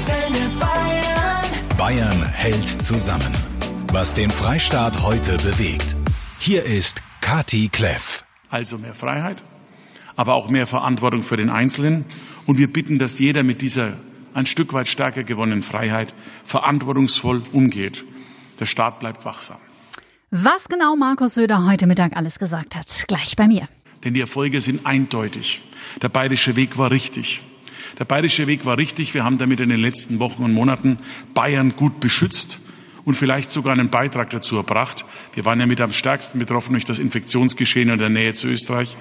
Antenne Bayern. Bayern hält zusammen. Was den Freistaat heute bewegt. Hier ist Kati Kleff. Also mehr Freiheit, aber auch mehr Verantwortung für den Einzelnen. Und wir bitten, dass jeder mit dieser ein Stück weit stärker gewonnenen Freiheit verantwortungsvoll umgeht. Der Staat bleibt wachsam. Was genau Markus Söder heute Mittag alles gesagt hat, gleich bei mir. Denn die Erfolge sind eindeutig. Der bayerische Weg war richtig. Der bayerische Weg war richtig. Wir haben damit in den letzten Wochen und Monaten Bayern gut beschützt und vielleicht sogar einen Beitrag dazu erbracht. Wir waren ja mit am stärksten betroffen durch das Infektionsgeschehen in der Nähe zu Österreich.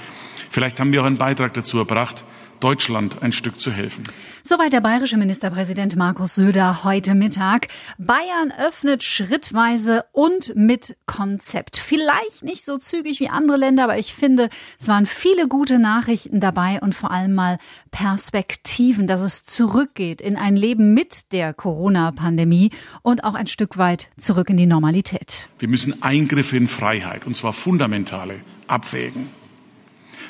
Vielleicht haben wir auch einen Beitrag dazu erbracht, Deutschland ein Stück zu helfen. Soweit der bayerische Ministerpräsident Markus Söder heute Mittag. Bayern öffnet schrittweise und mit Konzept. Vielleicht nicht so zügig wie andere Länder, aber ich finde, es waren viele gute Nachrichten dabei und vor allem mal Perspektiven, dass es zurückgeht in ein Leben mit der Corona-Pandemie und auch ein Stück weit zurück in die Normalität. Wir müssen Eingriffe in Freiheit, und zwar fundamentale, abwägen.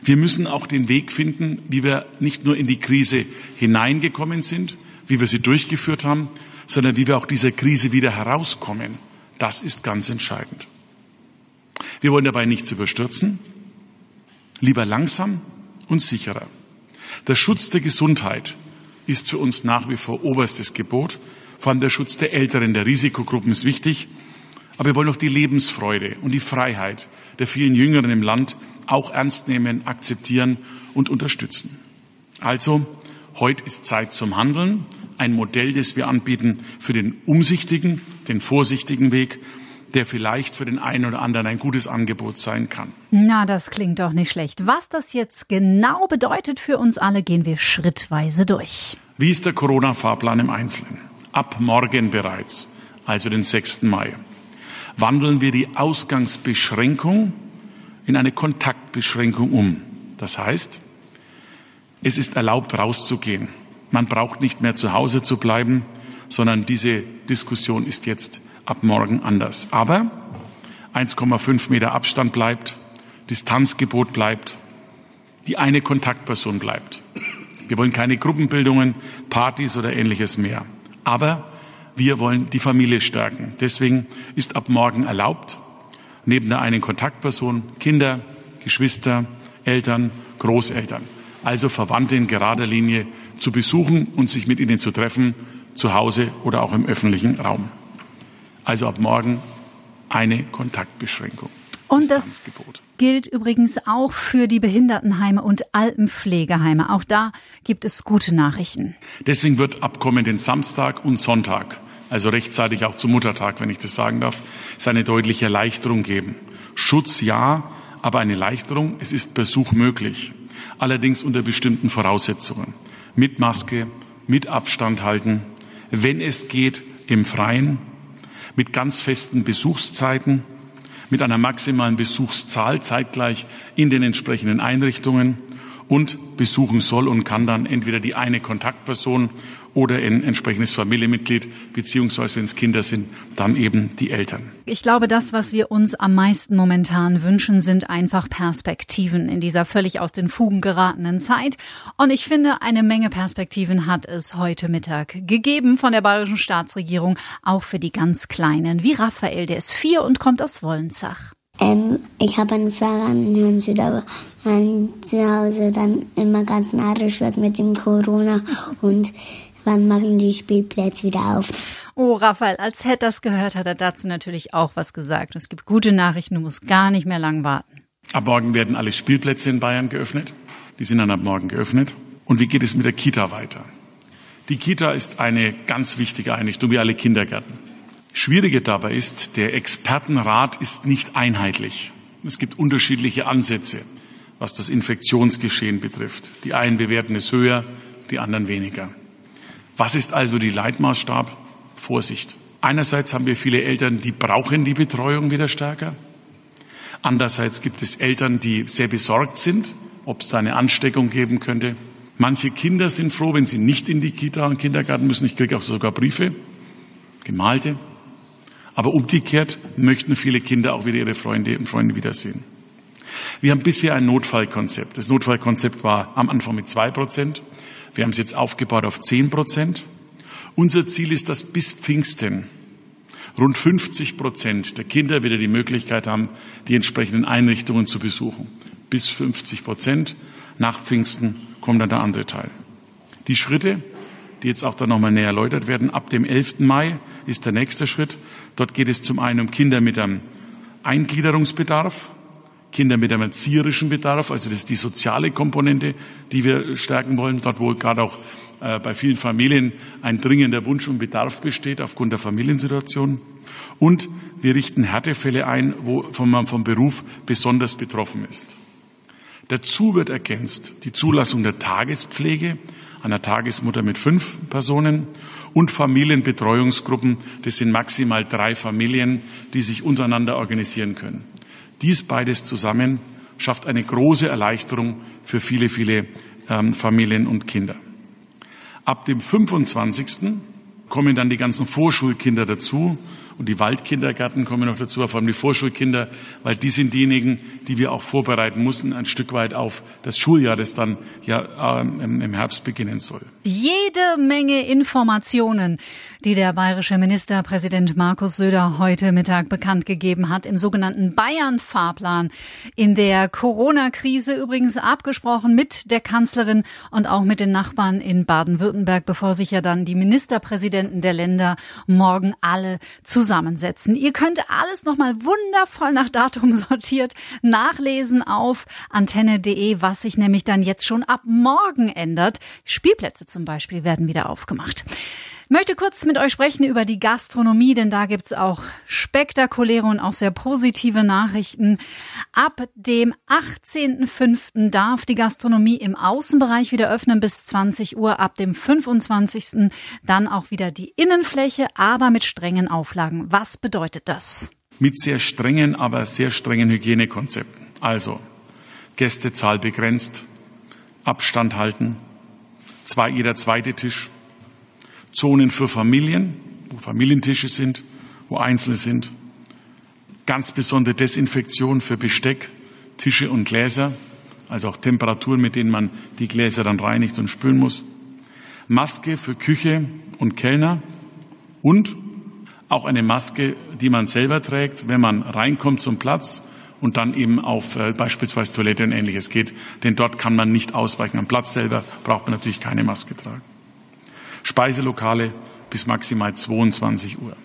Wir müssen auch den Weg finden, wie wir nicht nur in die Krise hineingekommen sind, wie wir sie durchgeführt haben, sondern wie wir auch dieser Krise wieder herauskommen. Das ist ganz entscheidend. Wir wollen dabei nichts überstürzen, lieber langsam und sicherer. Der Schutz der Gesundheit ist für uns nach wie vor oberstes Gebot. Vor allem der Schutz der Älteren, der Risikogruppen ist wichtig. Aber wir wollen auch die Lebensfreude und die Freiheit der vielen Jüngeren im Land auch ernst nehmen, akzeptieren und unterstützen. Also, heute ist Zeit zum Handeln. Ein Modell, das wir anbieten für den umsichtigen, den vorsichtigen Weg, der vielleicht für den einen oder anderen ein gutes Angebot sein kann. Na, das klingt doch nicht schlecht. Was das jetzt genau bedeutet für uns alle, gehen wir schrittweise durch. Wie ist der Corona-Fahrplan im Einzelnen? Ab morgen bereits, also den 6. Mai, wandeln wir die Ausgangsbeschränkung in eine Kontaktbeschränkung um. Das heißt, es ist erlaubt, rauszugehen. Man braucht nicht mehr zu Hause zu bleiben, sondern diese Diskussion ist jetzt ab morgen anders. Aber 1,5 Meter Abstand bleibt, Distanzgebot bleibt, die eine Kontaktperson bleibt. Wir wollen keine Gruppenbildungen, Partys oder ähnliches mehr. Aber wir wollen die Familie stärken. Deswegen ist ab morgen erlaubt, neben der einen Kontaktperson Kinder, Geschwister, Eltern, Großeltern, also Verwandte in gerader Linie zu besuchen und sich mit ihnen zu treffen, zu Hause oder auch im öffentlichen Raum. Also ab morgen eine Kontaktbeschränkung. Und das gilt übrigens auch für die Behindertenheime und Altenpflegeheime. Auch da gibt es gute Nachrichten. Deswegen wird ab kommenden Samstag und Sonntag also rechtzeitig auch zum Muttertag, wenn ich das sagen darf, es eine deutliche Erleichterung geben. Schutz ja, aber eine Erleichterung, es ist Besuch möglich. Allerdings unter bestimmten Voraussetzungen. Mit Maske, mit Abstand halten, wenn es geht, im Freien, mit ganz festen Besuchszeiten, mit einer maximalen Besuchszahl zeitgleich in den entsprechenden Einrichtungen und besuchen soll und kann dann entweder die eine Kontaktperson oder ein entsprechendes Familienmitglied, beziehungsweise wenn es Kinder sind, dann eben die Eltern. Ich glaube, das, was wir uns am meisten momentan wünschen, sind einfach Perspektiven in dieser völlig aus den Fugen geratenen Zeit. Und ich finde, eine Menge Perspektiven hat es heute Mittag gegeben von der bayerischen Staatsregierung, auch für die ganz Kleinen, wie Raphael, der ist vier und kommt aus Wollenzach. Ähm, ich habe eine Frage an Herrn Süder, wenn zu Hause dann immer ganz narrisch wird mit dem Corona und wann machen die Spielplätze wieder auf? Oh, Raphael, als Head das gehört, hat er dazu natürlich auch was gesagt. Es gibt gute Nachrichten, du musst gar nicht mehr lang warten. Ab morgen werden alle Spielplätze in Bayern geöffnet. Die sind dann ab morgen geöffnet. Und wie geht es mit der Kita weiter? Die Kita ist eine ganz wichtige Einrichtung, wie alle Kindergärten. Schwierige dabei ist, der Expertenrat ist nicht einheitlich. Es gibt unterschiedliche Ansätze, was das Infektionsgeschehen betrifft. Die einen bewerten es höher, die anderen weniger. Was ist also die Leitmaßstab? Vorsicht. Einerseits haben wir viele Eltern, die brauchen die Betreuung wieder stärker. Andererseits gibt es Eltern, die sehr besorgt sind, ob es da eine Ansteckung geben könnte. Manche Kinder sind froh, wenn sie nicht in die Kita und Kindergarten müssen. Ich kriege auch sogar Briefe, gemalte. Aber umgekehrt möchten viele Kinder auch wieder ihre Freunde und Freunde wiedersehen. Wir haben bisher ein Notfallkonzept. Das Notfallkonzept war am Anfang mit zwei Prozent. Wir haben es jetzt aufgebaut auf zehn Prozent. Unser Ziel ist, dass bis Pfingsten rund 50 Prozent der Kinder wieder die Möglichkeit haben, die entsprechenden Einrichtungen zu besuchen. Bis 50 Prozent. Nach Pfingsten kommt dann der andere Teil. Die Schritte, die jetzt auch dann nochmal näher erläutert werden, ab dem 11. Mai ist der nächste Schritt. Dort geht es zum einen um Kinder mit einem Eingliederungsbedarf, Kinder mit einem erzieherischen Bedarf, also das ist die soziale Komponente, die wir stärken wollen, dort wo gerade auch äh, bei vielen Familien ein dringender Wunsch und Bedarf besteht aufgrund der Familiensituation. Und wir richten Härtefälle ein, wo man vom Beruf besonders betroffen ist. Dazu wird ergänzt die Zulassung der Tagespflege einer Tagesmutter mit fünf Personen und Familienbetreuungsgruppen. Das sind maximal drei Familien, die sich untereinander organisieren können. Dies beides zusammen schafft eine große Erleichterung für viele, viele ähm, Familien und Kinder. Ab dem 25. kommen dann die ganzen Vorschulkinder dazu und die Waldkindergärten kommen noch dazu, vor allem die Vorschulkinder, weil die sind diejenigen, die wir auch vorbereiten müssen, ein Stück weit auf das Schuljahr, das dann ja ähm, im Herbst beginnen soll. Jede Menge Informationen, die der bayerische Ministerpräsident Markus Söder heute Mittag bekannt gegeben hat im sogenannten Bayern-Fahrplan. In der Corona-Krise übrigens abgesprochen mit der Kanzlerin und auch mit den Nachbarn in Baden-Württemberg, bevor sich ja dann die Ministerpräsidenten der Länder morgen alle zusammensetzen. Ihr könnt alles nochmal wundervoll nach Datum sortiert nachlesen auf antenne.de, was sich nämlich dann jetzt schon ab morgen ändert. Spielplätze zum Beispiel werden wieder aufgemacht möchte kurz mit euch sprechen über die Gastronomie, denn da gibt's auch spektakuläre und auch sehr positive Nachrichten. Ab dem 18.05. darf die Gastronomie im Außenbereich wieder öffnen bis 20 Uhr. Ab dem 25. dann auch wieder die Innenfläche, aber mit strengen Auflagen. Was bedeutet das? Mit sehr strengen, aber sehr strengen Hygienekonzepten. Also Gästezahl begrenzt, Abstand halten, zwei, jeder zweite Tisch, Zonen für Familien, wo Familientische sind, wo Einzelne sind. Ganz besondere Desinfektion für Besteck, Tische und Gläser, also auch Temperaturen, mit denen man die Gläser dann reinigt und spülen muss. Maske für Küche und Kellner und auch eine Maske, die man selber trägt, wenn man reinkommt zum Platz und dann eben auf äh, beispielsweise Toilette und ähnliches geht. Denn dort kann man nicht ausweichen. Am Platz selber braucht man natürlich keine Maske tragen. Speiselokale bis maximal 22 Uhr.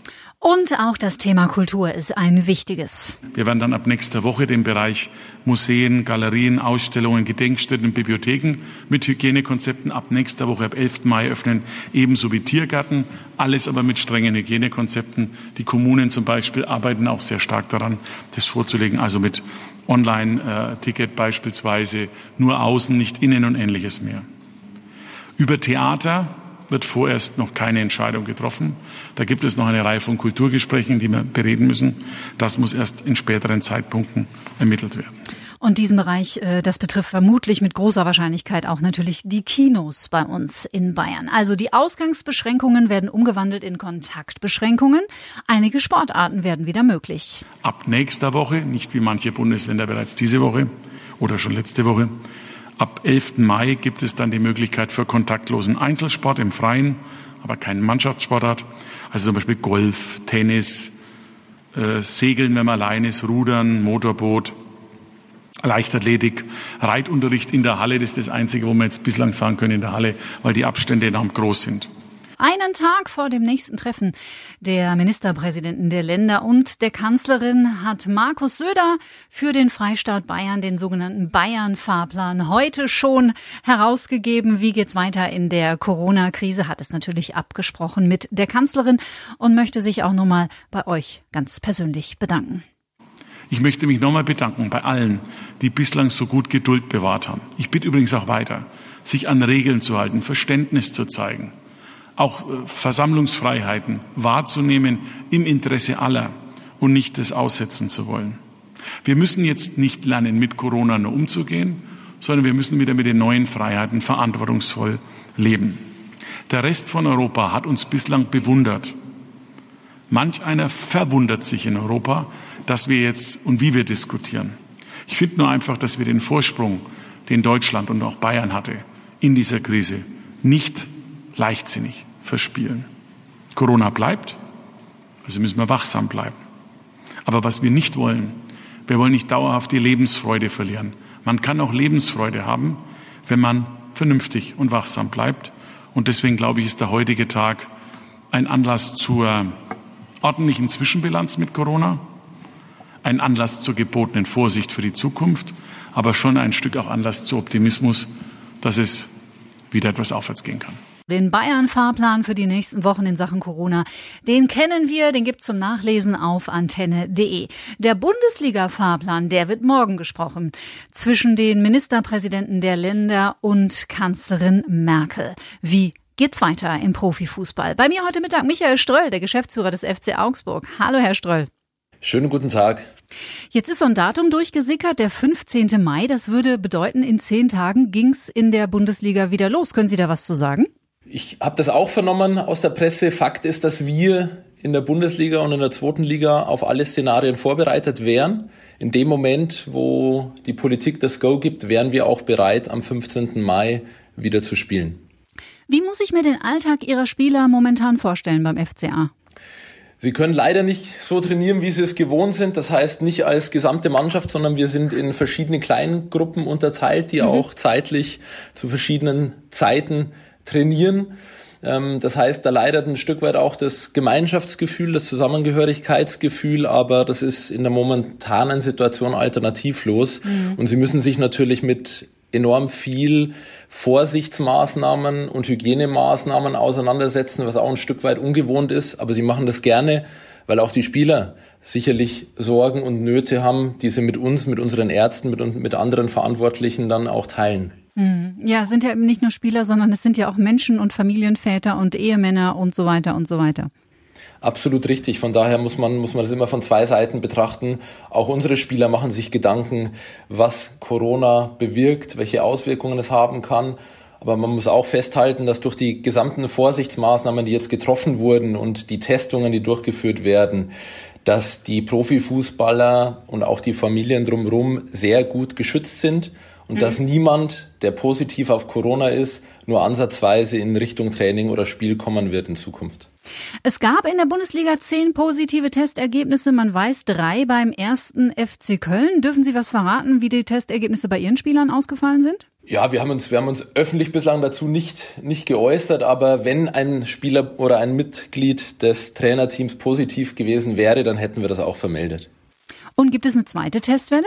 Und auch das Thema Kultur ist ein wichtiges. Wir werden dann ab nächster Woche den Bereich Museen, Galerien, Ausstellungen, Gedenkstätten, Bibliotheken mit Hygienekonzepten ab nächster Woche, ab 11. Mai öffnen, ebenso wie Tiergärten. Alles aber mit strengen Hygienekonzepten. Die Kommunen zum Beispiel arbeiten auch sehr stark daran, das vorzulegen, also mit Online-Ticket beispielsweise, nur außen, nicht innen und ähnliches mehr. Über Theater wird vorerst noch keine Entscheidung getroffen. Da gibt es noch eine Reihe von Kulturgesprächen, die wir bereden müssen. Das muss erst in späteren Zeitpunkten ermittelt werden. Und diesen Bereich, äh, das betrifft vermutlich mit großer Wahrscheinlichkeit auch natürlich die Kinos bei uns in Bayern. Also die Ausgangsbeschränkungen werden umgewandelt in Kontaktbeschränkungen. Einige Sportarten werden wieder möglich. Ab nächster Woche, nicht wie manche Bundesländer bereits diese Woche oder schon letzte Woche, Ab 11. Mai gibt es dann die Möglichkeit für kontaktlosen Einzelsport im Freien, aber keinen Mannschaftssportart. Also zum Beispiel Golf, Tennis, äh, Segeln, wenn man allein ist, Rudern, Motorboot, Leichtathletik, Reitunterricht in der Halle. Das ist das Einzige, wo wir jetzt bislang sagen können in der Halle, weil die Abstände enorm groß sind. Einen Tag vor dem nächsten Treffen der Ministerpräsidenten der Länder und der Kanzlerin hat Markus Söder für den Freistaat Bayern den sogenannten Bayern-Fahrplan heute schon herausgegeben. Wie geht's weiter in der Corona-Krise? Hat es natürlich abgesprochen mit der Kanzlerin und möchte sich auch nochmal bei euch ganz persönlich bedanken. Ich möchte mich nochmal bedanken bei allen, die bislang so gut Geduld bewahrt haben. Ich bitte übrigens auch weiter, sich an Regeln zu halten, Verständnis zu zeigen auch äh, Versammlungsfreiheiten wahrzunehmen im Interesse aller und nicht das aussetzen zu wollen. Wir müssen jetzt nicht lernen, mit Corona nur umzugehen, sondern wir müssen wieder mit den neuen Freiheiten verantwortungsvoll leben. Der Rest von Europa hat uns bislang bewundert. Manch einer verwundert sich in Europa, dass wir jetzt und wie wir diskutieren. Ich finde nur einfach, dass wir den Vorsprung, den Deutschland und auch Bayern hatte, in dieser Krise nicht leichtsinnig verspielen. Corona bleibt, also müssen wir wachsam bleiben. Aber was wir nicht wollen, wir wollen nicht dauerhaft die Lebensfreude verlieren. Man kann auch Lebensfreude haben, wenn man vernünftig und wachsam bleibt. Und deswegen glaube ich, ist der heutige Tag ein Anlass zur ordentlichen Zwischenbilanz mit Corona, ein Anlass zur gebotenen Vorsicht für die Zukunft, aber schon ein Stück auch Anlass zu Optimismus, dass es wieder etwas aufwärts gehen kann. Den Bayern-Fahrplan für die nächsten Wochen in Sachen Corona, den kennen wir, den gibt's zum Nachlesen auf antenne.de. Der Bundesliga-Fahrplan, der wird morgen gesprochen. Zwischen den Ministerpräsidenten der Länder und Kanzlerin Merkel. Wie geht's weiter im Profifußball? Bei mir heute Mittag Michael Ströll, der Geschäftsführer des FC Augsburg. Hallo, Herr Ströll. Schönen guten Tag. Jetzt ist so ein Datum durchgesickert, der 15. Mai. Das würde bedeuten, in zehn Tagen ging's in der Bundesliga wieder los. Können Sie da was zu sagen? Ich habe das auch vernommen aus der Presse. Fakt ist, dass wir in der Bundesliga und in der zweiten Liga auf alle Szenarien vorbereitet wären. In dem Moment, wo die Politik das Go gibt, wären wir auch bereit, am 15. Mai wieder zu spielen. Wie muss ich mir den Alltag Ihrer Spieler momentan vorstellen beim FCA? Sie können leider nicht so trainieren, wie Sie es gewohnt sind. Das heißt nicht als gesamte Mannschaft, sondern wir sind in verschiedene Kleingruppen unterteilt, die mhm. auch zeitlich zu verschiedenen Zeiten trainieren. Ähm, das heißt, da leidet ein Stück weit auch das Gemeinschaftsgefühl, das Zusammengehörigkeitsgefühl, aber das ist in der momentanen Situation alternativlos. Mhm. Und sie müssen sich natürlich mit enorm viel Vorsichtsmaßnahmen und Hygienemaßnahmen auseinandersetzen, was auch ein Stück weit ungewohnt ist. Aber sie machen das gerne, weil auch die Spieler sicherlich Sorgen und Nöte haben, die sie mit uns, mit unseren Ärzten, mit, mit anderen Verantwortlichen dann auch teilen. Hm. Ja, sind ja eben nicht nur Spieler, sondern es sind ja auch Menschen und Familienväter und Ehemänner und so weiter und so weiter. Absolut richtig. Von daher muss man, muss man das immer von zwei Seiten betrachten. Auch unsere Spieler machen sich Gedanken, was Corona bewirkt, welche Auswirkungen es haben kann. Aber man muss auch festhalten, dass durch die gesamten Vorsichtsmaßnahmen, die jetzt getroffen wurden und die Testungen, die durchgeführt werden, dass die Profifußballer und auch die Familien drumherum sehr gut geschützt sind und mhm. dass niemand, der positiv auf Corona ist, nur ansatzweise in Richtung Training oder Spiel kommen wird in Zukunft. Es gab in der Bundesliga zehn positive Testergebnisse. Man weiß drei beim ersten FC Köln. Dürfen Sie was verraten, wie die Testergebnisse bei Ihren Spielern ausgefallen sind? Ja, wir haben uns, wir haben uns öffentlich bislang dazu nicht, nicht geäußert, aber wenn ein Spieler oder ein Mitglied des Trainerteams positiv gewesen wäre, dann hätten wir das auch vermeldet. Und gibt es eine zweite Testwelle?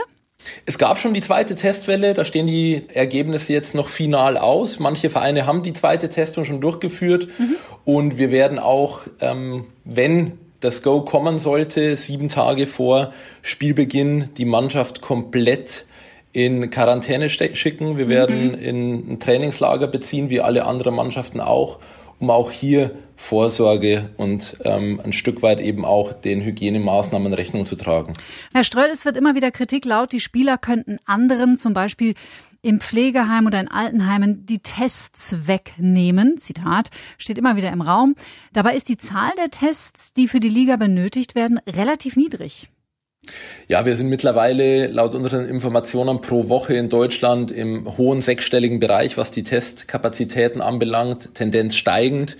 Es gab schon die zweite Testwelle, da stehen die Ergebnisse jetzt noch final aus. Manche Vereine haben die zweite Testung schon durchgeführt mhm. und wir werden auch, ähm, wenn das Go kommen sollte, sieben Tage vor Spielbeginn die Mannschaft komplett in Quarantäne schicken. Wir mhm. werden in ein Trainingslager beziehen, wie alle anderen Mannschaften auch um auch hier Vorsorge und ähm, ein Stück weit eben auch den Hygienemaßnahmen Rechnung zu tragen. Herr Ströll, es wird immer wieder Kritik laut, die Spieler könnten anderen zum Beispiel im Pflegeheim oder in Altenheimen die Tests wegnehmen. Zitat steht immer wieder im Raum. Dabei ist die Zahl der Tests, die für die Liga benötigt werden, relativ niedrig. Ja, wir sind mittlerweile laut unseren Informationen pro Woche in Deutschland im hohen sechsstelligen Bereich, was die Testkapazitäten anbelangt, Tendenz steigend.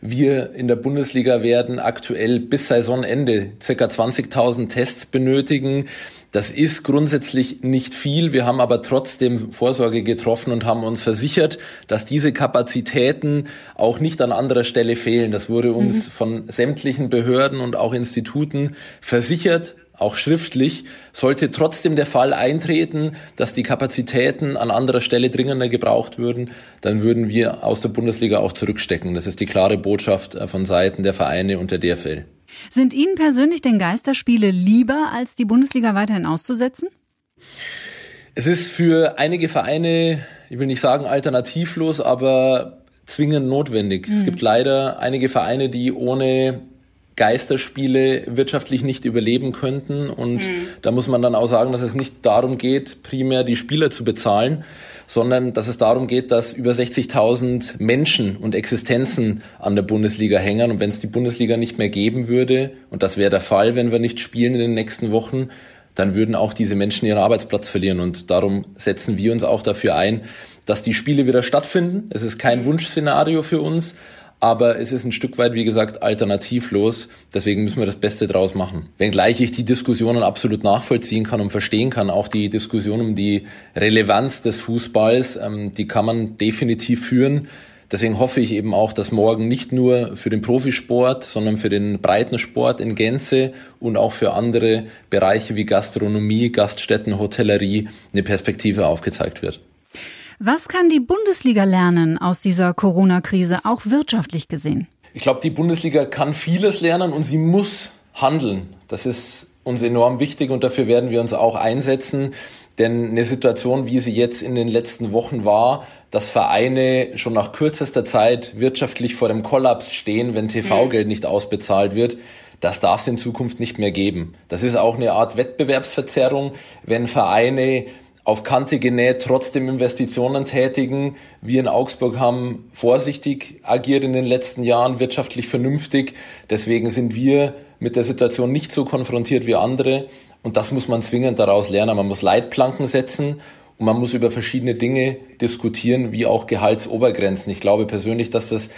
Wir in der Bundesliga werden aktuell bis Saisonende circa 20.000 Tests benötigen. Das ist grundsätzlich nicht viel. Wir haben aber trotzdem Vorsorge getroffen und haben uns versichert, dass diese Kapazitäten auch nicht an anderer Stelle fehlen. Das wurde uns mhm. von sämtlichen Behörden und auch Instituten versichert auch schriftlich, sollte trotzdem der Fall eintreten, dass die Kapazitäten an anderer Stelle dringender gebraucht würden, dann würden wir aus der Bundesliga auch zurückstecken. Das ist die klare Botschaft äh, von Seiten der Vereine und der DFL. Sind Ihnen persönlich denn Geisterspiele lieber, als die Bundesliga weiterhin auszusetzen? Es ist für einige Vereine, ich will nicht sagen alternativlos, aber zwingend notwendig. Mhm. Es gibt leider einige Vereine, die ohne Geisterspiele wirtschaftlich nicht überleben könnten. Und mhm. da muss man dann auch sagen, dass es nicht darum geht, primär die Spieler zu bezahlen, sondern dass es darum geht, dass über 60.000 Menschen und Existenzen an der Bundesliga hängen. Und wenn es die Bundesliga nicht mehr geben würde, und das wäre der Fall, wenn wir nicht spielen in den nächsten Wochen, dann würden auch diese Menschen ihren Arbeitsplatz verlieren. Und darum setzen wir uns auch dafür ein, dass die Spiele wieder stattfinden. Es ist kein Wunschszenario für uns, aber es ist ein Stück weit, wie gesagt, alternativlos. Deswegen müssen wir das Beste draus machen. Wenngleich ich die Diskussionen absolut nachvollziehen kann und verstehen kann, auch die Diskussion um die Relevanz des Fußballs, ähm, die kann man definitiv führen. Deswegen hoffe ich eben auch, dass morgen nicht nur für den Profisport, sondern für den breiten Sport in Gänze und auch für andere Bereiche wie Gastronomie, Gaststätten, Hotellerie eine Perspektive aufgezeigt wird. Was kann die Bundesliga lernen aus dieser Corona-Krise, auch wirtschaftlich gesehen? Ich glaube, die Bundesliga kann vieles lernen und sie muss handeln. Das ist uns enorm wichtig und dafür werden wir uns auch einsetzen. Denn eine Situation, wie sie jetzt in den letzten Wochen war, dass Vereine schon nach kürzester Zeit wirtschaftlich vor dem Kollaps stehen, wenn TV-Geld nicht ausbezahlt wird, das darf es in Zukunft nicht mehr geben. Das ist auch eine Art Wettbewerbsverzerrung, wenn Vereine auf Kante genäht, trotzdem Investitionen tätigen. Wir in Augsburg haben vorsichtig agiert in den letzten Jahren, wirtschaftlich vernünftig. Deswegen sind wir mit der Situation nicht so konfrontiert wie andere. Und das muss man zwingend daraus lernen. Man muss Leitplanken setzen und man muss über verschiedene Dinge diskutieren, wie auch Gehaltsobergrenzen. Ich glaube persönlich, dass das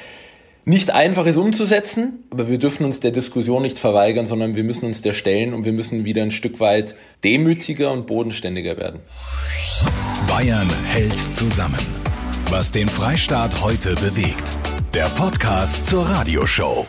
nicht einfach ist umzusetzen, aber wir dürfen uns der Diskussion nicht verweigern, sondern wir müssen uns der stellen und wir müssen wieder ein Stück weit demütiger und bodenständiger werden. Bayern hält zusammen. Was den Freistaat heute bewegt. Der Podcast zur Radioshow.